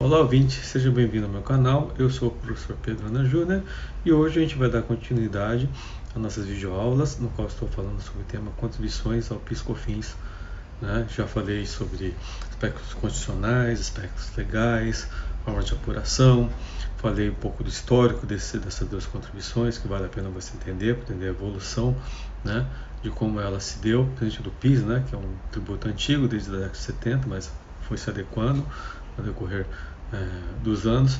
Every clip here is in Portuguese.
Olá, ouvinte, seja bem-vindo ao meu canal. Eu sou o professor Pedro Ana Júnior e hoje a gente vai dar continuidade às nossas videoaulas, no qual estou falando sobre o tema contribuições ao PiscoFins. Né? Já falei sobre aspectos constitucionais, aspectos legais, forma de apuração, falei um pouco do histórico desse, dessas duas contribuições, que vale a pena você entender, entender a evolução né? de como ela se deu, principalmente do PIS, né? que é um tributo antigo desde a década de 70, mas foi se adequando ao decorrer é, dos anos.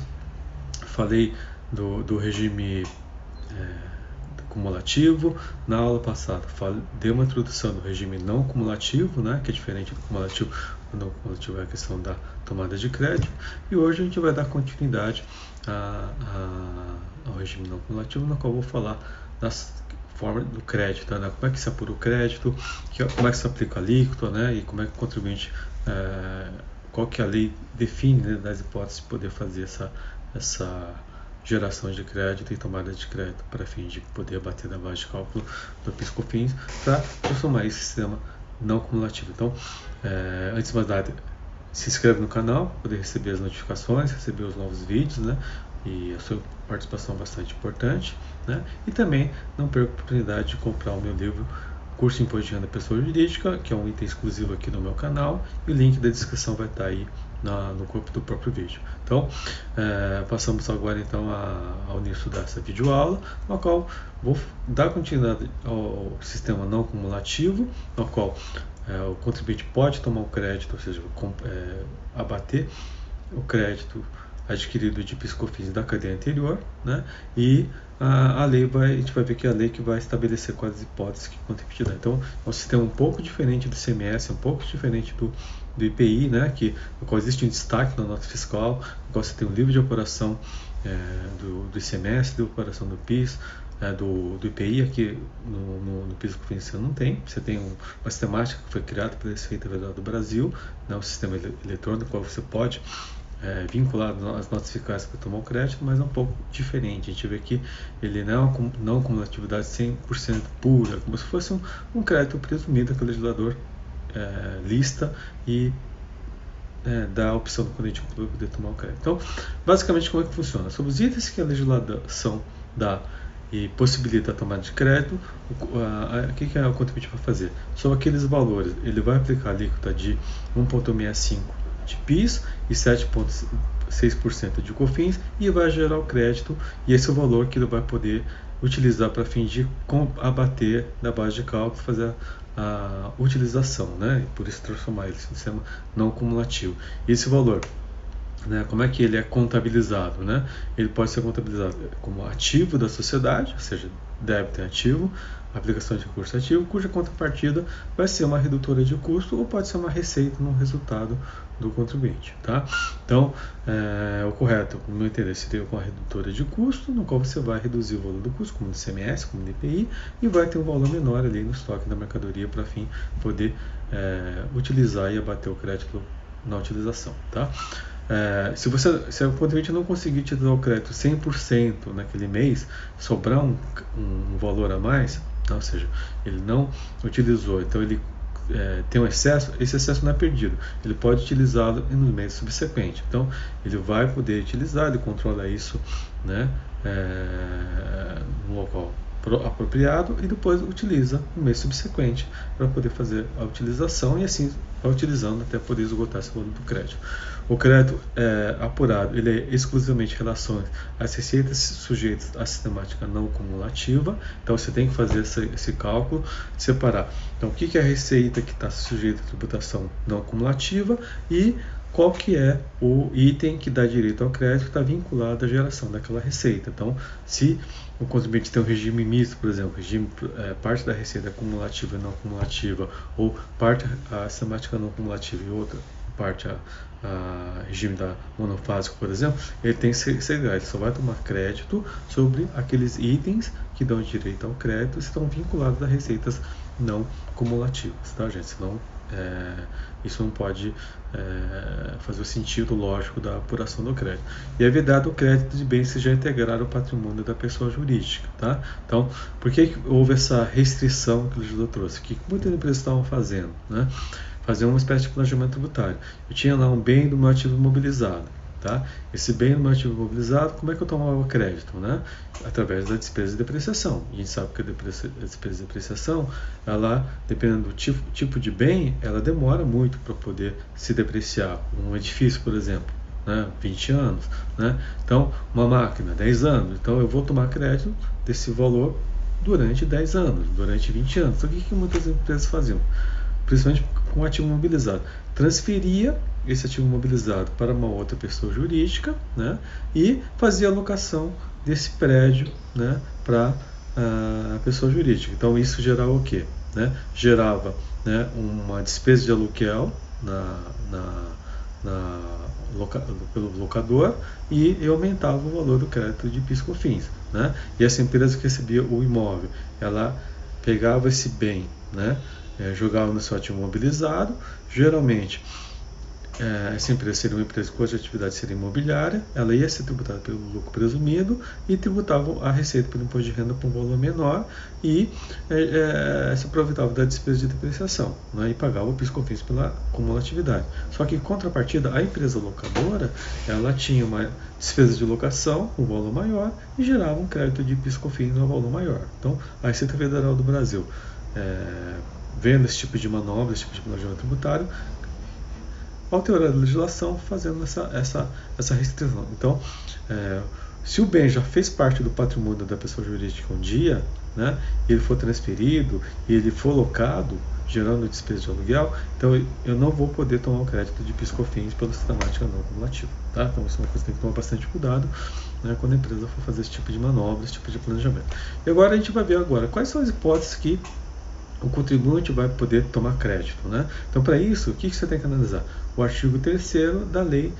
Falei do, do regime é, cumulativo. Na aula passada, falei, dei uma introdução do regime não cumulativo, né, que é diferente do cumulativo. O não cumulativo é a questão da tomada de crédito. E hoje a gente vai dar continuidade a, a, ao regime não cumulativo, no qual eu vou falar das forma do crédito, né? como é que se apura o crédito, como é que se aplica a alíquota, né? e como é que o contribuinte é, qual que a lei define né, das hipóteses de poder fazer essa, essa geração de crédito e tomada de crédito para fim de poder bater na base de cálculo do PiscoFins para transformar esse sistema não cumulativo. Então, é, antes de mais nada, se inscreve no canal para poder receber as notificações, receber os novos vídeos, né? E a sua participação é bastante importante, né? E também não perca a oportunidade de comprar o meu livro curso Imposto de Renda Pessoa Jurídica, que é um item exclusivo aqui no meu canal, e o link da descrição vai estar aí na, no corpo do próprio vídeo. Então, é, passamos agora então a, ao início dessa videoaula, no qual vou dar continuidade ao sistema não cumulativo, no qual é, o contribuinte pode tomar o crédito, ou seja, com, é, abater o crédito adquirido de piscofins da cadeia anterior, né? E a, lei vai, a gente vai ver que é a lei que vai estabelecer quais as hipóteses que contribuinte dá. Então, é um sistema um pouco diferente do CMS, um pouco diferente do, do IPI, né? Que, no qual existe um destaque na nota fiscal, no qual você tem um livro de operação é, do, do ICMS, de operação do PIS, é, do, do IPI, aqui no, no, no PIS você não tem. Você tem um, uma sistemática que foi criada pela Receita Federal do Brasil, né, um sistema eletrônico, no qual você pode é, vinculado às notas fiscais tomar o crédito, mas é um pouco diferente. A gente vê que ele não é não cumulatividade 100% pura, como se fosse um, um crédito presumido que o legislador é, lista e é, dá a opção do cliente poder tomar o crédito. Então, basicamente, como é que funciona? Sobre os itens que a legislação dá e possibilita a tomada de crédito, o, que, que é o contribuinte vai fazer? Sobre aqueles valores, ele vai aplicar a alíquota de 1,65 de PIS e 7,6% de COFINS e vai gerar o crédito e esse é o valor que ele vai poder utilizar para fim de abater da base de cálculo, fazer a, a utilização, né? E por isso transformar ele em sistema não cumulativo. Esse valor né, como é que ele é contabilizado? Né? Ele pode ser contabilizado como ativo da sociedade, ou seja, débito em ativo, aplicação de recurso ativo, cuja contrapartida vai ser uma redutora de custo ou pode ser uma receita no resultado do contribuinte. Tá? Então, é, o correto, no meu entender, seria uma redutora de custo, no qual você vai reduzir o valor do custo, como CMS, como IPI, e vai ter um valor menor ali no estoque da mercadoria para fim poder é, utilizar e abater o crédito na utilização. Tá? É, se, você, se o contribuinte não conseguir te dar o crédito 100% naquele mês, sobrar um, um, valor a mais, tá? ou seja, ele não utilizou, então ele é, tem um excesso, esse excesso não é perdido, ele pode utilizá-lo no mês subsequente. Então, ele vai poder utilizar, ele controla isso né, é, no local apropriado e depois utiliza no mês subsequente para poder fazer a utilização e assim vai utilizando até poder esgotar esse valor do crédito. O crédito é, apurado ele é exclusivamente relação às receitas sujeitas à sistemática não cumulativa, então você tem que fazer esse, esse cálculo, separar. Então, o que, que é a receita que está sujeita à tributação não cumulativa e qual que é o item que dá direito ao crédito que está vinculado à geração daquela receita. Então, se o contribuinte tem um regime misto, por exemplo, regime, é, parte da receita é cumulativa e não cumulativa, ou parte a sistemática não cumulativa e outra parte a, a regime da monofásico, por exemplo, ele tem segredo, ele só vai tomar crédito sobre aqueles itens que dão direito ao crédito e estão vinculados a receitas não cumulativas, tá, gente? Senão é, isso não pode é, fazer o sentido lógico da apuração do crédito. E é vedado o crédito de bens que já integraram o patrimônio da pessoa jurídica. Tá? Então, por que houve essa restrição que o legislador trouxe? Que muitas empresas estavam fazendo? Né? Fazer uma espécie de planejamento tributário. Eu tinha lá um bem do meu ativo imobilizado. Tá? Esse bem meu ativo imobilizado, como é que eu tomava crédito? Né? Através da despesa de depreciação. E a gente sabe que a, a despesa de depreciação, ela, dependendo do tipo, tipo de bem, ela demora muito para poder se depreciar. Um edifício, por exemplo, né? 20 anos. Né? Então, uma máquina, 10 anos. Então, eu vou tomar crédito desse valor durante 10 anos, durante 20 anos. Então, o que, que muitas empresas faziam? Principalmente com ativo imobilizado. Transferia esse ativo imobilizado para uma outra pessoa jurídica né? e fazia alocação desse prédio né? para ah, a pessoa jurídica. Então, isso gerava o quê? Né? Gerava né, uma despesa de aluguel na, na, na loca, pelo locador e aumentava o valor do crédito de piscofins. Né? E essa empresa que recebia o imóvel, ela pegava esse bem, né? É, jogava no seu ativo mobilizado, geralmente é, essa empresa seria uma empresa cuja atividade seria imobiliária, ela ia ser tributada pelo lucro presumido e tributava a receita pelo imposto de renda por um valor menor e é, é, se aproveitava da despesa de depreciação né, e pagava o PIS/COFINS pela cumulatividade. Só que em contrapartida, a empresa locadora ela tinha uma despesa de locação um valor maior e gerava um crédito de PIS/COFINS no valor maior. Então, a Receita Federal do Brasil é, vendo esse tipo de manobra, esse tipo de planejamento tributário, alterar a legislação fazendo essa, essa, essa restrição. Então, é, se o bem já fez parte do patrimônio da pessoa jurídica um dia, né, ele for transferido e ele for locado, gerando despesa de aluguel, então eu não vou poder tomar o crédito de piscofins pela sistemática não acumulativa. Tá? Então isso é uma coisa que tem que tomar bastante cuidado né, quando a empresa for fazer esse tipo de manobra, esse tipo de planejamento. E agora a gente vai ver agora quais são as hipóteses que o contribuinte vai poder tomar crédito. Né? Então, para isso, o que, você tem que analisar? O artigo 3 da Lei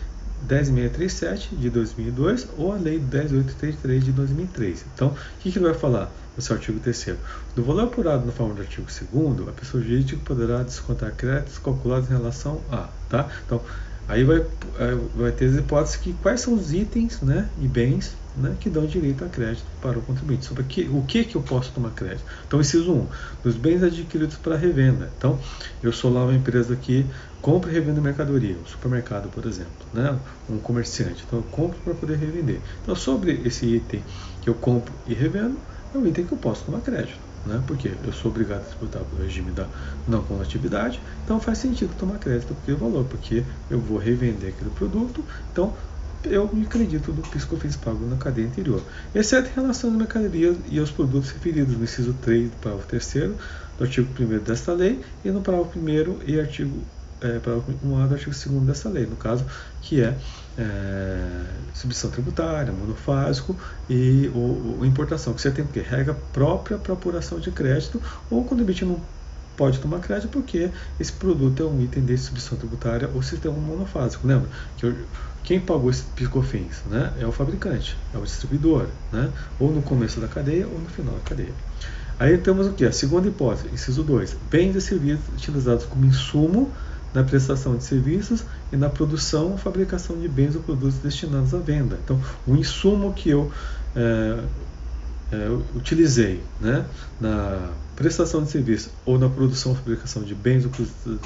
10637 de 2002 ou a Lei 10833 de 2003. Então, o que, que ele vai falar nesse artigo 3 Do valor apurado na forma do artigo 2 a pessoa jurídica poderá descontar créditos calculados em relação a. Tá? Então, aí vai, vai ter as hipóteses que quais são os itens né, e bens né, que dão direito a crédito para o contribuinte. Sobre que, o que, que eu posso tomar crédito? Então, inciso 1, dos bens adquiridos para revenda. Então, eu sou lá uma empresa que compra e revende mercadoria, um supermercado, por exemplo, né, um comerciante. Então, eu compro para poder revender. Então, sobre esse item que eu compro e revendo, é um item que eu posso tomar crédito. Né? Porque eu sou obrigado a tributar pelo regime da não conectividade, então faz sentido tomar crédito pelo valor, porque eu vou revender aquele produto, então eu me acredito do PIS COFINS pago na cadeia anterior, exceto em relação às mercadorias e aos produtos referidos no inciso 3 do parágrafo 3 do artigo 1 desta lei e no parágrafo 1 e artigo é, parágrafo 1 do artigo 2 desta lei, no caso, que é, é substituição tributária, monofásico e o, importação, que você tem que regra própria para apuração de crédito ou quando contribuinte não pode tomar crédito porque esse produto é um item de substituição tributária ou sistema monofásico. Lembra que eu, quem pagou esse piscofins né, é o fabricante, é o distribuidor, né, ou no começo da cadeia ou no final da cadeia. Aí temos o que? A segunda hipótese, inciso 2, bens e serviços utilizados como insumo na prestação de serviços e na produção ou fabricação de bens ou produtos destinados à venda. Então, o insumo que eu é, é, utilizei né, na prestação de serviço ou na produção ou fabricação de bens ou produtos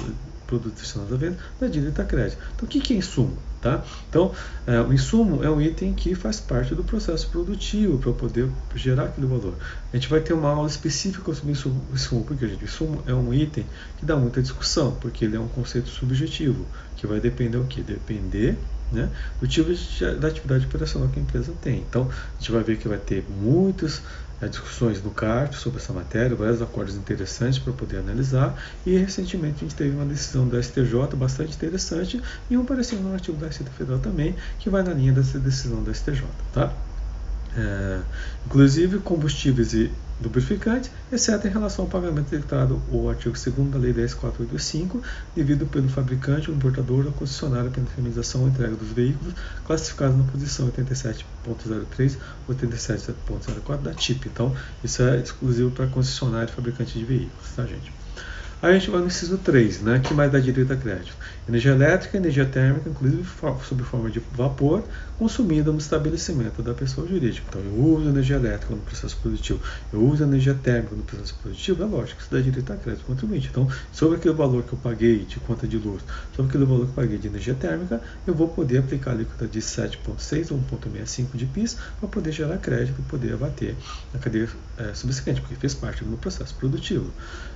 produtos destinados à venda, da direito a crédito. Então, o que é insumo? Tá? Então, é, o insumo é um item que faz parte do processo produtivo para poder gerar aquele valor. A gente vai ter uma aula específica sobre insumo, insumo porque gente, o insumo é um item que dá muita discussão, porque ele é um conceito subjetivo, que vai depender o que? Depender né, do tipo de, da atividade operacional que a empresa tem. Então, a gente vai ver que vai ter muitos discussões no CART sobre essa matéria, vários acordos interessantes para poder analisar, e recentemente a gente teve uma decisão do STJ bastante interessante e um parecer no artigo da Receita Federal também, que vai na linha dessa decisão do STJ. Tá? É, inclusive combustíveis e lubrificante, exceto em relação ao pagamento declarado o artigo 2 da Lei 10.485, devido pelo fabricante ou importador ou concessionária pela intermediação ou entrega dos veículos classificados na posição 87.03 ou 87.04 da TIP. Então, isso é exclusivo para concessionário e fabricante de veículos, tá, gente? Aí a gente vai no inciso 3, né, que mais dá direito a crédito. Energia elétrica, energia térmica, inclusive sob forma de vapor, consumida no estabelecimento da pessoa jurídica. Então, eu uso energia elétrica no processo produtivo, eu uso energia térmica no processo produtivo, é lógico que isso dá direito a crédito contribuinte. Então, sobre aquele valor que eu paguei de conta de luz, sobre aquele valor que eu paguei de energia térmica, eu vou poder aplicar a alíquota de 7,6 ou 1,65 de PIS para poder gerar crédito e poder abater na cadeia é, subsequente, porque fez parte do meu processo produtivo.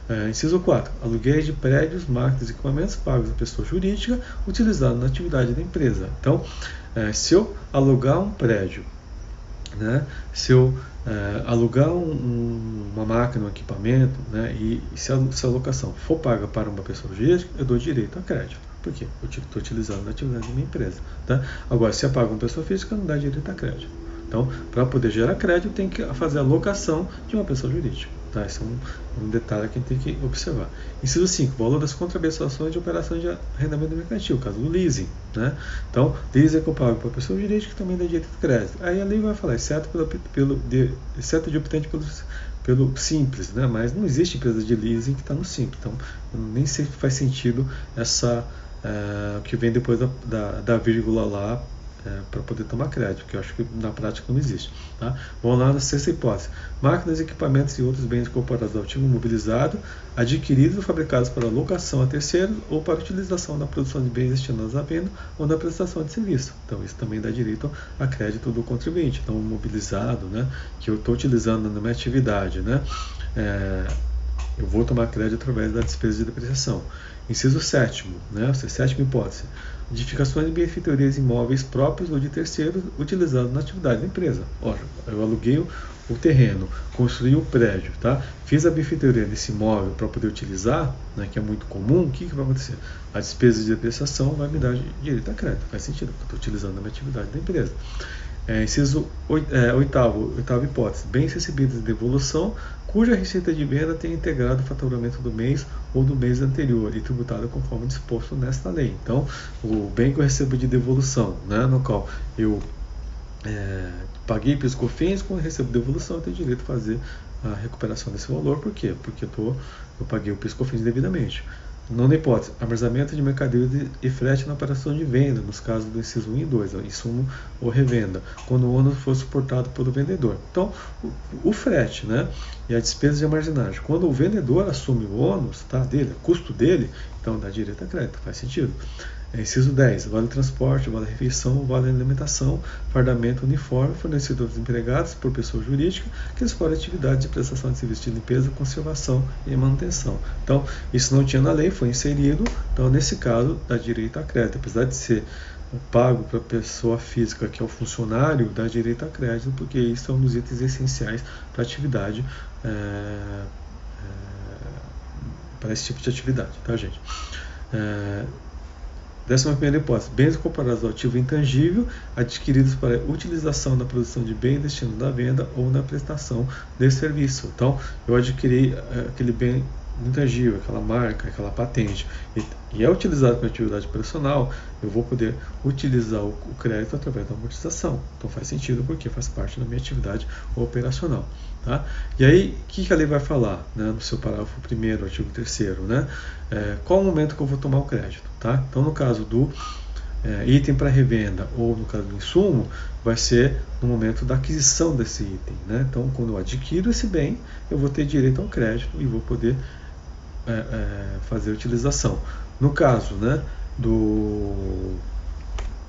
É, inciso 4. Aluguéis de prédios, máquinas e equipamentos pagos à pessoa jurídica utilizados na atividade da empresa. Então, é, se eu alugar um prédio, né, se eu é, alugar um, um, uma máquina, um equipamento, né, e, se, a, se a locação for paga para uma pessoa jurídica, eu dou direito a crédito. Por quê? Eu estou utilizando na atividade da minha empresa. Tá? Agora, se eu pago uma pessoa física, não dá direito a crédito. Então, para poder gerar crédito, tem que fazer a locação de uma pessoa jurídica. Tá? Esse é um, um detalhe que a gente tem que observar. Inciso 5. Valor das contraprestações de operações de arrendamento mercantil, caso do leasing. Né? Então, leasing é culpável para a pessoa jurídica que também dá direito de crédito. Aí a lei vai falar, exceto, pelo, pelo, de, exceto de obtente pelo, pelo simples, né? mas não existe empresa de leasing que está no simples. Então, nem sempre faz sentido essa uh, que vem depois da, da, da vírgula lá é, para poder tomar crédito, que eu acho que na prática não existe. Tá? Vamos lá na sexta hipótese. Máquinas, equipamentos e outros bens incorporados ao ativo mobilizado, adquiridos ou fabricados para locação a terceiros ou para utilização na produção de bens destinados à venda ou na prestação de serviço. Então, isso também dá direito a crédito do contribuinte. Então, mobilizado, né, que eu estou utilizando na minha atividade, né, é, eu vou tomar crédito através da despesa de depreciação. Inciso sétimo, né, sétima hipótese edificações e benfeitorias imóveis próprios ou de terceiros utilizados na atividade da empresa. Ora, eu aluguei o terreno, construí o prédio, tá? fiz a benfeitoria desse imóvel para poder utilizar, né, que é muito comum, o que, que vai acontecer? A despesa de depreciação vai me dar direito a crédito, faz sentido, porque estou utilizando na minha atividade da empresa. É, inciso é, oitavo, oitava hipótese, bens recebidos de devolução, cuja receita de venda tenha integrado o faturamento do mês ou do mês anterior e tributada conforme disposto nesta lei. Então, o bem que eu recebo de devolução, né, no qual eu é, paguei PIS COFINS, quando recebo devolução, eu tenho direito a fazer a recuperação desse valor. Por quê? Porque eu, tô, eu paguei o PIS COFINS devidamente. Nona hipótese, armazenamento de mercadoria e frete na operação de venda, nos casos do inciso 1 e 2, o insumo ou revenda, quando o ônus for suportado pelo vendedor. Então, o, o, frete né, e a despesa de armazenagem, quando o vendedor assume o ônus tá, dele, custo dele, então dá direito a crédito, faz sentido. É, inciso 10. Vale transporte, vale refeição, vale alimentação, fardamento uniforme fornecido aos empregados por pessoa jurídica que explora atividades de prestação de serviço de limpeza, conservação e manutenção. Então, isso não tinha na lei, foi inserido. Então, nesse caso, dá direito a crédito. Apesar de ser pago para a pessoa física, que é o funcionário, dá direito a crédito, porque isso é um dos itens essenciais para atividade. É, é, para esse tipo de atividade, tá, gente? É, Décima primeira hipótese, bens comparados ao ativo intangível adquiridos para utilização na produção de bem destinados à venda ou na prestação de serviço. Então, eu adquiri eh, aquele bem intangível, aquela marca, aquela patente, e, e é utilizado para atividade operacional, eu vou poder utilizar o, o, crédito através da amortização. Então faz sentido porque faz parte da minha atividade operacional. Tá? E aí, o que, que a lei vai falar né, no seu parágrafo 1 artigo 3 né? É, qual o momento que eu vou tomar o crédito? Tá? Então, no caso do é, item para revenda ou no caso do insumo, vai ser no momento da aquisição desse item. Né? Então, quando eu adquiro esse bem, eu vou ter direito ao crédito e vou poder é, é fazer a utilização. No caso né, do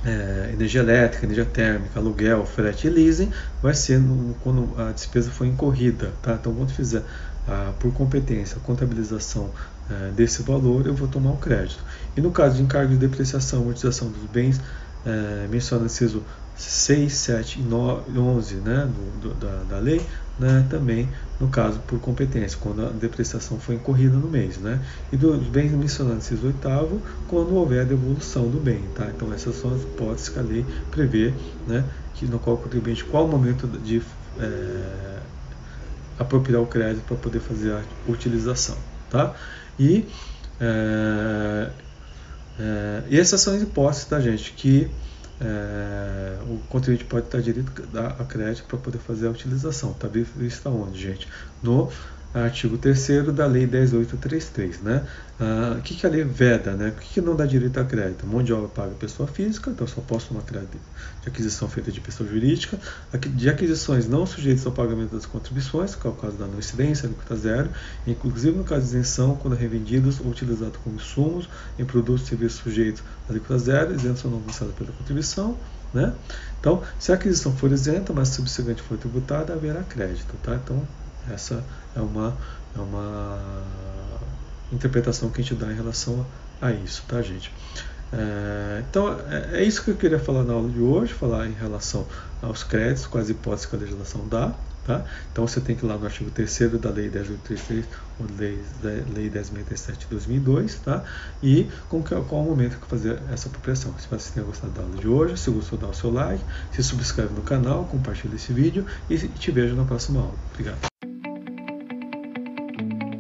é, energia elétrica, energia térmica, aluguel, frete e leasing, vai ser no, quando a despesa for incorrida. Tá? Então, quando fizer ah, por competência a contabilização é, desse valor, eu vou tomar o crédito. E no caso de encargo de depreciação, amortização dos bens, é, menciona inciso 6, 7 e 9, 11 né, do, do, da, da lei, né, também no caso por competência, quando a depreciação foi incorrida no mês. Né, e dos bens mencionados inciso 8 quando houver a devolução do bem. Tá? Então essas são as hipóteses que a lei prevê, né, que, no qual o contribuinte, qual o momento de é, apropriar o crédito para poder fazer a utilização. Tá? E, é, é, e essas são as hipóteses, tá, gente, que é, o contribuinte pode estar direito a crédito para poder fazer a utilização. Está visto onde, gente? No artigo 3 da Lei 10833. Né? Ah, o que, que a lei veda? Né? O que, que não dá direito a crédito? Mão de obra paga pessoa física, então só posso tomar crédito de aquisição feita de pessoa jurídica, de aquisições não sujeitas ao pagamento das contribuições, que é o caso da não incidência, alíquota zero, inclusive no caso de isenção, quando revendidos ou utilizados como insumos em produtos e serviços sujeitos à alíquota zero, isenção não alcançada pela contribuição, né? Então, se a aquisição for isenta, mas subsequente for tributada, haverá crédito. Tá? Então, essa é uma, é uma interpretação que a gente dá em relação a isso, tá, gente? É, então, é, é, isso que eu queria falar na aula de hoje, falar em relação aos créditos, as hipóteses que a legislação dá. Tá? Então, você tem que ir lá no artigo 3 da Lei 10.833, ou Lei, Lei 10.67 de 2002, tá? e com que, qual o momento que fazer essa apropriação. Espero que você tenha gostado da aula de hoje. Se gostou, dá o seu like, se subscreve no canal, compartilha esse vídeo e te vejo na próxima aula. Obrigado.